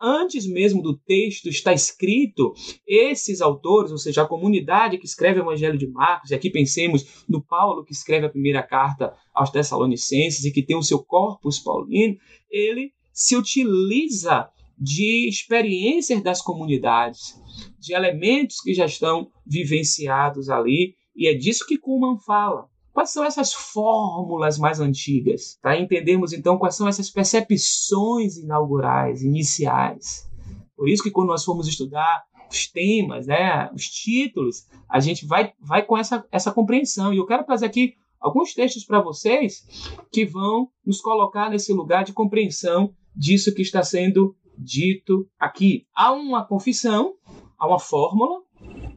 Speaker 1: antes mesmo do texto estar escrito, esses autores, ou seja, a comunidade que escreve o Evangelho de Marcos, e aqui pensemos no Paulo que escreve a primeira carta aos Tessalonicenses e que tem o seu corpus paulino, ele se utiliza de experiências das comunidades, de elementos que já estão vivenciados ali, e é disso que Kuhlman fala. Quais são essas fórmulas mais antigas? Para entendermos então quais são essas percepções inaugurais, iniciais. Por isso que quando nós formos estudar os temas, né, os títulos, a gente vai, vai com essa, essa compreensão. E eu quero trazer aqui alguns textos para vocês que vão nos colocar nesse lugar de compreensão disso que está sendo dito aqui. Há uma confissão, há uma fórmula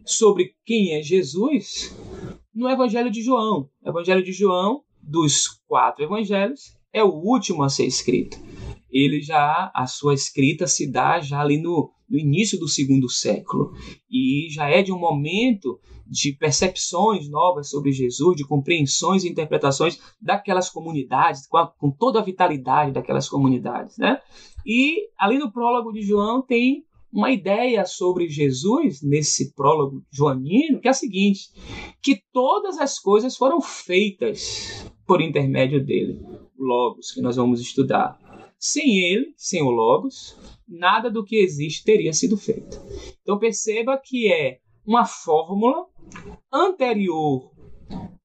Speaker 1: sobre quem é Jesus no Evangelho de João. O Evangelho de João, dos quatro evangelhos, é o último a ser escrito. Ele já, a sua escrita se dá já ali no, no início do segundo século. E já é de um momento de percepções novas sobre Jesus, de compreensões e interpretações daquelas comunidades, com, a, com toda a vitalidade daquelas comunidades. Né? E ali no prólogo de João tem uma ideia sobre Jesus, nesse prólogo joanino, que é a seguinte: que todas as coisas foram feitas por intermédio dele, Logos, que nós vamos estudar. Sem ele, sem o Logos, nada do que existe teria sido feito. Então perceba que é uma fórmula anterior,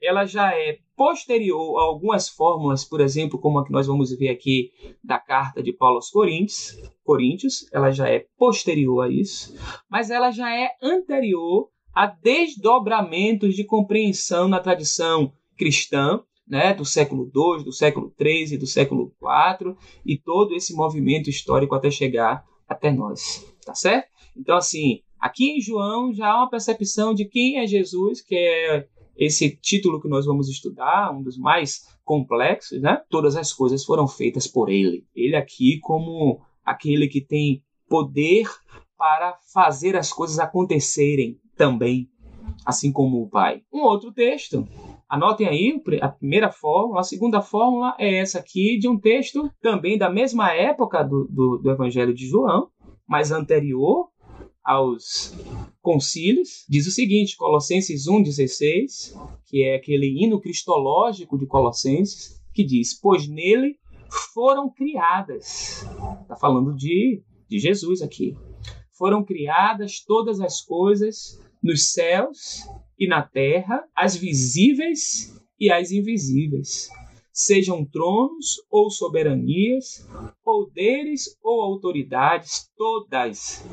Speaker 1: ela já é posterior a algumas fórmulas, por exemplo, como a que nós vamos ver aqui da carta de Paulo aos Coríntios, Coríntios, ela já é posterior a isso, mas ela já é anterior a desdobramentos de compreensão na tradição cristã, né, do século II, do século III, do século IV, e todo esse movimento histórico até chegar até nós. tá certo? Então, assim, aqui em João já há uma percepção de quem é Jesus, que é esse título que nós vamos estudar, um dos mais complexos, né? Todas as coisas foram feitas por ele. Ele aqui como aquele que tem poder para fazer as coisas acontecerem também, assim como o Pai. Um outro texto. Anotem aí a primeira fórmula. A segunda fórmula é essa aqui, de um texto também da mesma época do, do, do Evangelho de João, mas anterior aos concílios. Diz o seguinte, Colossenses 1,16, que é aquele hino cristológico de Colossenses, que diz: Pois nele foram criadas. Está falando de, de Jesus aqui foram criadas todas as coisas nos céus e na terra, as visíveis e as invisíveis, sejam tronos ou soberanias, poderes ou autoridades, todas.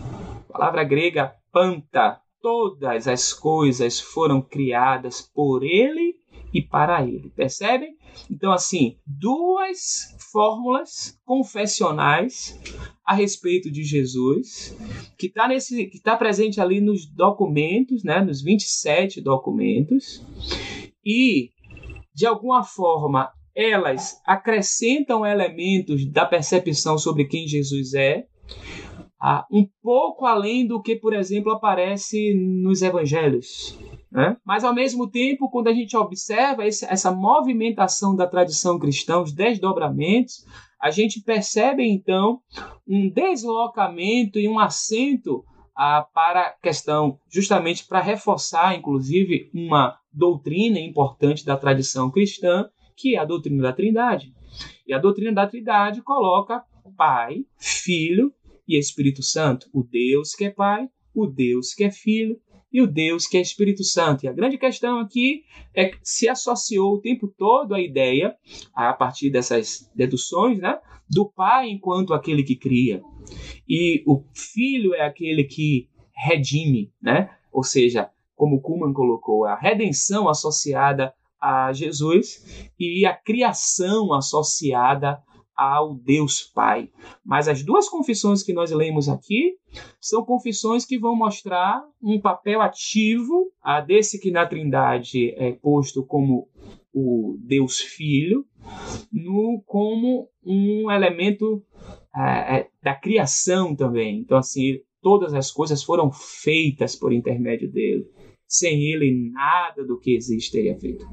Speaker 1: Palavra grega panta, todas as coisas foram criadas por ele e para ele. Percebem? Então, assim, duas fórmulas confessionais a respeito de Jesus, que está está presente ali nos documentos, né, nos 27 documentos, e de alguma forma elas acrescentam elementos da percepção sobre quem Jesus é, ah, um pouco além do que, por exemplo, aparece nos evangelhos. Né? Mas, ao mesmo tempo, quando a gente observa esse, essa movimentação da tradição cristã, os desdobramentos, a gente percebe, então, um deslocamento e um acento ah, para a questão, justamente para reforçar, inclusive, uma doutrina importante da tradição cristã, que é a doutrina da Trindade. E a doutrina da Trindade coloca Pai, Filho e Espírito Santo, o Deus que é Pai, o Deus que é Filho e o Deus que é Espírito Santo. E a grande questão aqui é que se associou o tempo todo a ideia, a partir dessas deduções, né, do Pai enquanto aquele que cria. E o Filho é aquele que redime, né? Ou seja, como Kuhlman colocou, a redenção associada a Jesus e a criação associada ao Deus Pai. Mas as duas confissões que nós lemos aqui são confissões que vão mostrar um papel ativo a desse que na Trindade é posto como o Deus Filho, no, como um elemento é, é, da criação também. Então, assim, todas as coisas foram feitas por intermédio dele. Sem ele, nada do que existe teria feito.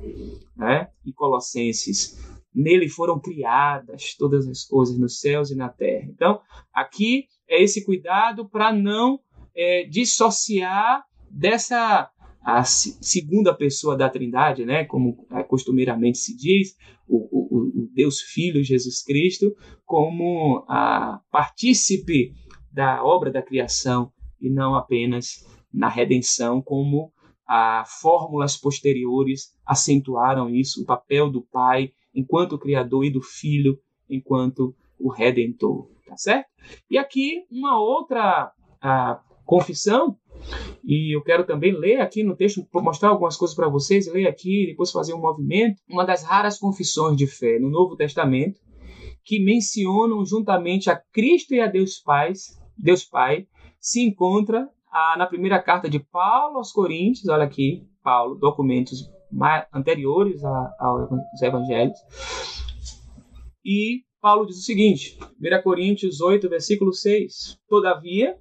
Speaker 1: Né? E Colossenses Nele foram criadas todas as coisas nos céus e na terra. Então, aqui é esse cuidado para não é, dissociar dessa a segunda pessoa da Trindade, né, como costumeiramente se diz, o, o, o Deus Filho Jesus Cristo, como a partícipe da obra da criação e não apenas na redenção, como a fórmulas posteriores acentuaram isso, o papel do Pai enquanto Criador e do Filho enquanto o Redentor, tá certo? E aqui uma outra a, confissão, e eu quero também ler aqui no texto, mostrar algumas coisas para vocês, ler aqui, depois fazer um movimento, uma das raras confissões de fé no Novo Testamento, que mencionam juntamente a Cristo e a Deus Pai, Deus Pai, se encontra a, na primeira carta de Paulo aos Coríntios, olha aqui, Paulo, documentos anteriores a, aos evangelhos. E Paulo diz o seguinte, 1 Coríntios 8, versículo 6: Todavia,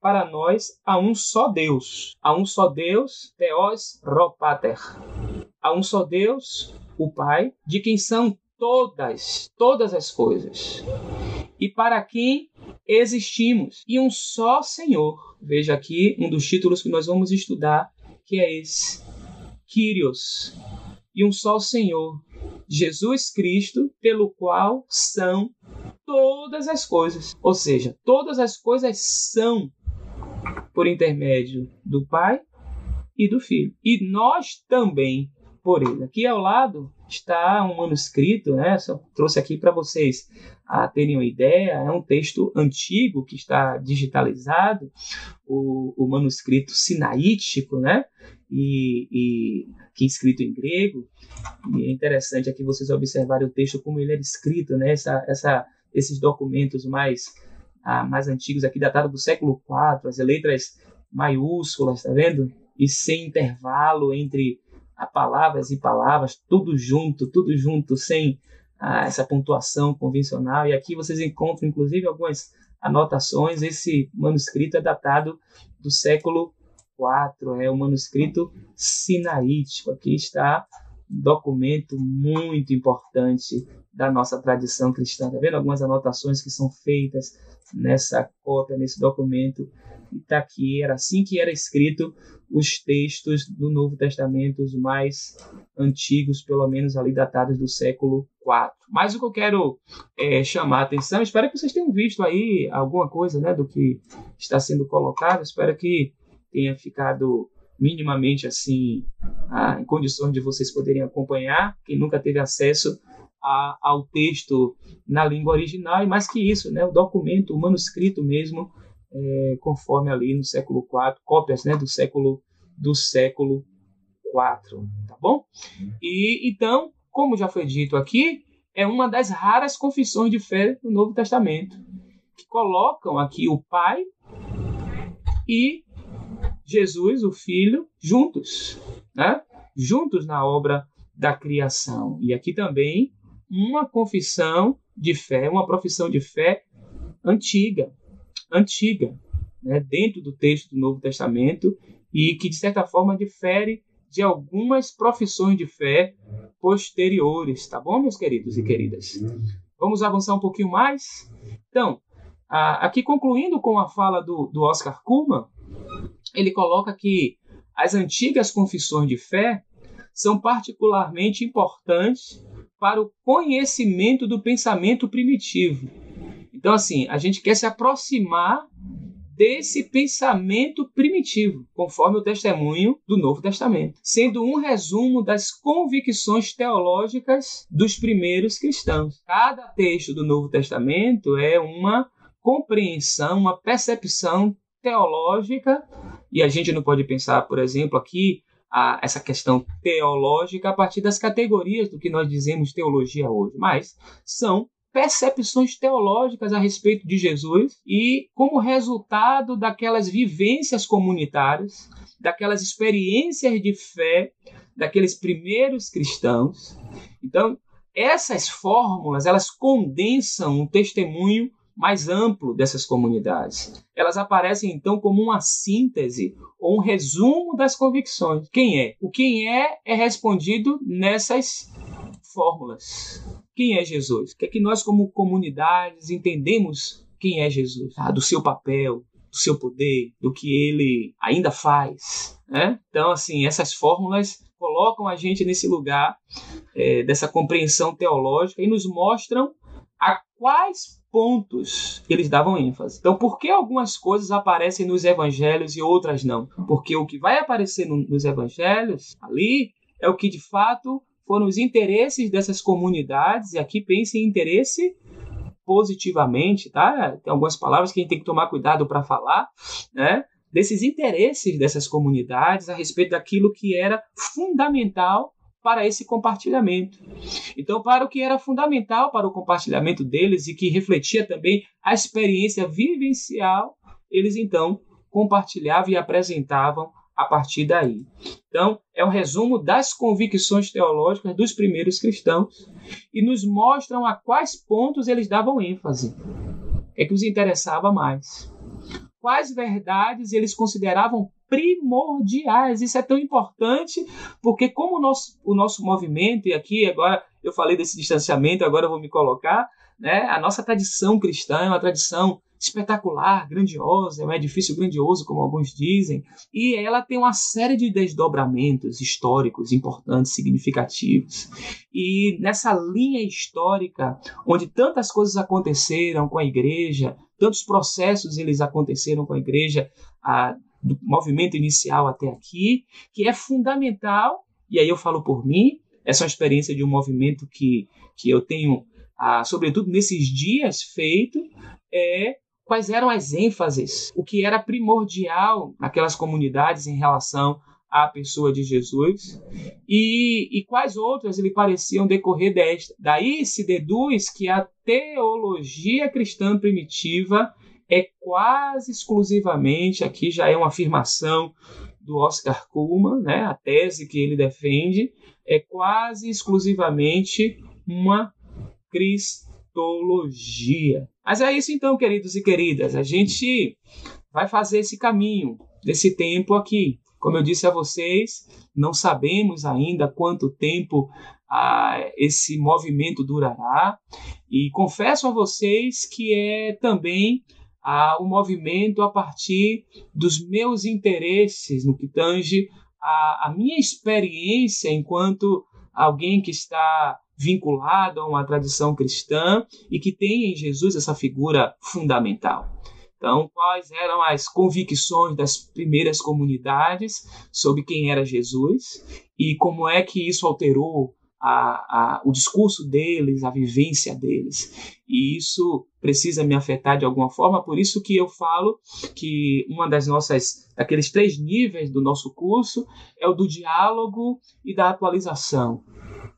Speaker 1: para nós há um só Deus, há um só Deus, Theos Ropater. Há um só Deus, o Pai, de quem são todas, todas as coisas. E para quem existimos. E um só Senhor. Veja aqui um dos títulos que nós vamos estudar, que é esse. Kyrios, e um só Senhor, Jesus Cristo, pelo qual são todas as coisas. Ou seja, todas as coisas são por intermédio do Pai e do Filho. E nós também por ele. Aqui ao lado está um manuscrito, né? Só trouxe aqui para vocês a terem uma ideia. É um texto antigo que está digitalizado, o, o manuscrito sinaítico, né? E, e que é escrito em grego. E é interessante aqui vocês observarem o texto como ele era escrito, né? Essa, essa, esses documentos mais ah, mais antigos aqui, datados do século IV, as letras maiúsculas, tá vendo? E sem intervalo entre palavras e palavras, tudo junto, tudo junto, sem ah, essa pontuação convencional. E aqui vocês encontram, inclusive, algumas anotações. Esse manuscrito é datado do século IV, é o manuscrito sinaítico. Aqui está um documento muito importante da nossa tradição cristã. Está vendo algumas anotações que são feitas nessa cópia, nesse documento? Está aqui, era assim que era escrito os textos do Novo Testamento, os mais antigos, pelo menos ali datados do século IV. Mas o que eu quero é, chamar a atenção, espero que vocês tenham visto aí alguma coisa né, do que está sendo colocado, espero que tenha ficado minimamente assim ah, em condições de vocês poderem acompanhar. Quem nunca teve acesso a, ao texto na língua original, e mais que isso, né, o documento, o manuscrito mesmo, é, conforme ali no século IV, cópias né, do século do século IV, tá bom? E então, como já foi dito aqui, é uma das raras confissões de fé do Novo Testamento que colocam aqui o Pai e Jesus, o Filho, juntos, né? Juntos na obra da criação. E aqui também uma confissão de fé, uma profissão de fé antiga, antiga, né, dentro do texto do Novo Testamento e que, de certa forma, difere de algumas profissões de fé posteriores, tá bom, meus queridos e queridas? Vamos avançar um pouquinho mais? Então, aqui concluindo com a fala do, do Oscar Kuhlmann, ele coloca que as antigas confissões de fé são particularmente importantes para o conhecimento do pensamento primitivo então, assim, a gente quer se aproximar desse pensamento primitivo, conforme o testemunho do Novo Testamento, sendo um resumo das convicções teológicas dos primeiros cristãos. Cada texto do Novo Testamento é uma compreensão, uma percepção teológica, e a gente não pode pensar, por exemplo, aqui a, essa questão teológica a partir das categorias do que nós dizemos teologia hoje, mas são percepções teológicas a respeito de Jesus e como resultado daquelas vivências comunitárias, daquelas experiências de fé daqueles primeiros cristãos. Então, essas fórmulas, elas condensam um testemunho mais amplo dessas comunidades. Elas aparecem então como uma síntese ou um resumo das convicções. Quem é? O quem é é respondido nessas fórmulas. Quem é Jesus? O que é que nós, como comunidades, entendemos quem é Jesus? Ah, do seu papel, do seu poder, do que ele ainda faz. Né? Então, assim, essas fórmulas colocam a gente nesse lugar é, dessa compreensão teológica e nos mostram a quais pontos eles davam ênfase. Então, por que algumas coisas aparecem nos evangelhos e outras não? Porque o que vai aparecer no, nos evangelhos ali é o que de fato foram os interesses dessas comunidades, e aqui pense em interesse positivamente, tá? Tem algumas palavras que a gente tem que tomar cuidado para falar, né? Desses interesses dessas comunidades a respeito daquilo que era fundamental para esse compartilhamento. Então, para o que era fundamental para o compartilhamento deles e que refletia também a experiência vivencial, eles então compartilhavam e apresentavam a partir daí. Então, é um resumo das convicções teológicas dos primeiros cristãos e nos mostram a quais pontos eles davam ênfase. É que os interessava mais? Quais verdades eles consideravam primordiais? Isso é tão importante porque, como o nosso, o nosso movimento, e aqui agora eu falei desse distanciamento, agora eu vou me colocar, né? a nossa tradição cristã é uma tradição espetacular, grandiosa, é um edifício grandioso, como alguns dizem, e ela tem uma série de desdobramentos históricos importantes, significativos. E nessa linha histórica, onde tantas coisas aconteceram com a igreja, tantos processos eles aconteceram com a igreja, a, do movimento inicial até aqui, que é fundamental, e aí eu falo por mim, essa é uma experiência de um movimento que, que eu tenho, ah, sobretudo nesses dias, feito, é quais eram as ênfases, o que era primordial naquelas comunidades em relação à pessoa de Jesus e, e quais outras lhe pareciam decorrer desta. Daí se deduz que a teologia cristã primitiva é quase exclusivamente, aqui já é uma afirmação do Oscar Kuhlman, né, a tese que ele defende, é quase exclusivamente uma cristologia. Mas é isso então, queridos e queridas, a gente vai fazer esse caminho desse tempo aqui. Como eu disse a vocês, não sabemos ainda quanto tempo ah, esse movimento durará, e confesso a vocês que é também um movimento a partir dos meus interesses no que tange a, a minha experiência enquanto alguém que está vinculado a uma tradição cristã e que tem em Jesus essa figura fundamental. Então, quais eram as convicções das primeiras comunidades sobre quem era Jesus e como é que isso alterou a, a, o discurso deles, a vivência deles. E isso precisa me afetar de alguma forma, por isso que eu falo que uma das nossas, aqueles três níveis do nosso curso é o do diálogo e da atualização.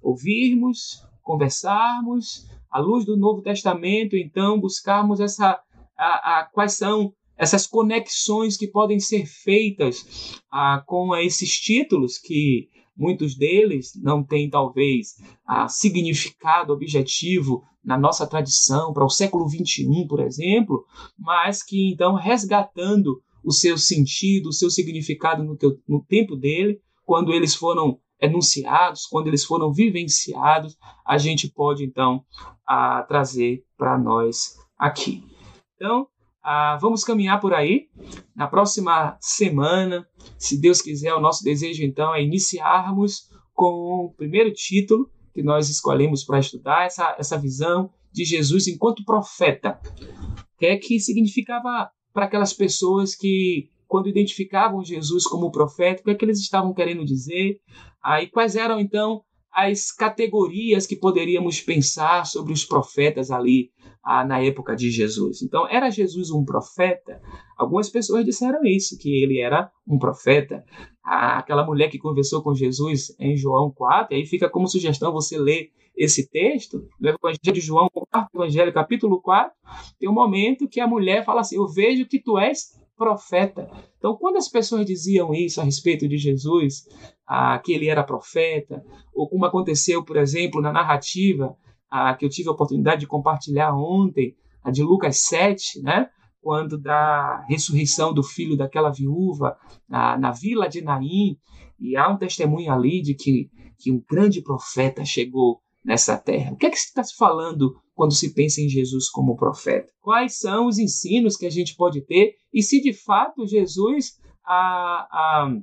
Speaker 1: Ouvirmos, conversarmos, à luz do Novo Testamento, então buscarmos essa, a, a, quais são essas conexões que podem ser feitas ah, com esses títulos que Muitos deles não têm, talvez, a significado objetivo na nossa tradição para o século XXI, por exemplo, mas que, então, resgatando o seu sentido, o seu significado no, teu, no tempo dele, quando eles foram enunciados, quando eles foram vivenciados, a gente pode, então, a, trazer para nós aqui. Então, vamos caminhar por aí. Na próxima semana, se Deus quiser, o nosso desejo então é iniciarmos com o primeiro título que nós escolhemos para estudar, essa, essa visão de Jesus enquanto profeta. O que é que significava para aquelas pessoas que, quando identificavam Jesus como profeta, o que é que eles estavam querendo dizer? Aí, quais eram então as categorias que poderíamos pensar sobre os profetas ali ah, na época de Jesus. Então, era Jesus um profeta? Algumas pessoas disseram isso, que ele era um profeta. Aquela mulher que conversou com Jesus em João 4, aí fica como sugestão você ler esse texto, no Evangelho de João, Evangelho capítulo 4, tem um momento que a mulher fala assim: Eu vejo que tu és profeta. Então, quando as pessoas diziam isso a respeito de Jesus, ah, que ele era profeta, ou como aconteceu, por exemplo, na narrativa ah, que eu tive a oportunidade de compartilhar ontem, a de Lucas 7, né? Quando da ressurreição do filho daquela viúva na, na vila de Naim, e há um testemunho ali de que, que um grande profeta chegou nessa terra. O que é que se está se falando quando se pensa em Jesus como profeta? Quais são os ensinos que a gente pode ter e se de fato Jesus a, a,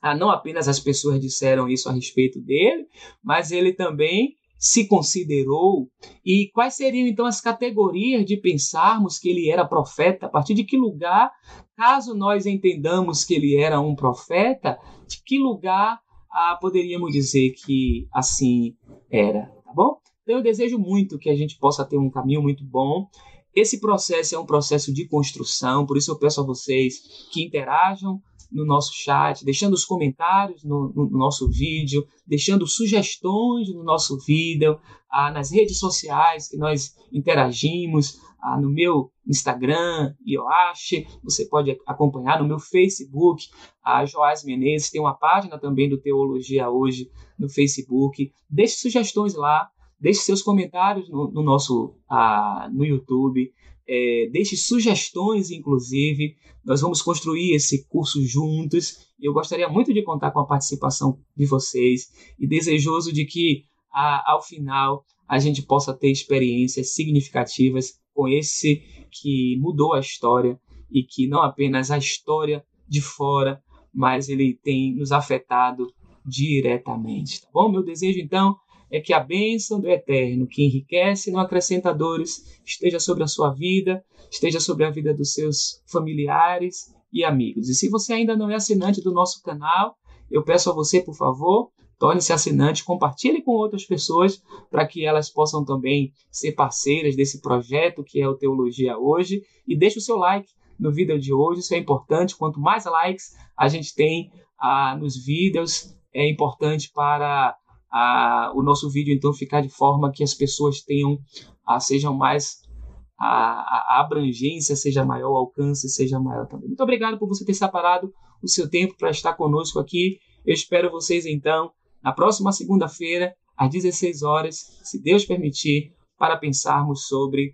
Speaker 1: a não apenas as pessoas disseram isso a respeito dele, mas ele também se considerou e quais seriam então as categorias de pensarmos que ele era profeta, a partir de que lugar, caso nós entendamos que ele era um profeta, de que lugar ah, poderíamos dizer que assim era, tá bom? Então eu desejo muito que a gente possa ter um caminho muito bom. Esse processo é um processo de construção, por isso eu peço a vocês que interajam no nosso chat, deixando os comentários no, no nosso vídeo, deixando sugestões no nosso vídeo, ah, nas redes sociais que nós interagimos, ah, no meu Instagram, Ioache, você pode acompanhar no meu Facebook, a Joás Menezes, tem uma página também do Teologia Hoje no Facebook. Deixe sugestões lá, deixe seus comentários no, no nosso ah, no YouTube é, deixe sugestões, inclusive. Nós vamos construir esse curso juntos. Eu gostaria muito de contar com a participação de vocês e desejoso de que, a, ao final, a gente possa ter experiências significativas com esse que mudou a história e que não apenas a história de fora, mas ele tem nos afetado diretamente, tá bom? Meu desejo então é que a bênção do Eterno, que enriquece e não acrescenta dores, esteja sobre a sua vida, esteja sobre a vida dos seus familiares e amigos. E se você ainda não é assinante do nosso canal, eu peço a você, por favor, torne-se assinante, compartilhe com outras pessoas para que elas possam também ser parceiras desse projeto que é o Teologia Hoje e deixe o seu like no vídeo de hoje, isso é importante. Quanto mais likes a gente tem ah, nos vídeos, é importante para a, o nosso vídeo então ficar de forma que as pessoas tenham a, sejam mais a, a, abrangência seja maior, o alcance seja maior também. Muito obrigado por você ter separado o seu tempo para estar conosco aqui. Eu espero vocês então na próxima segunda-feira, às 16 horas, se Deus permitir, para pensarmos sobre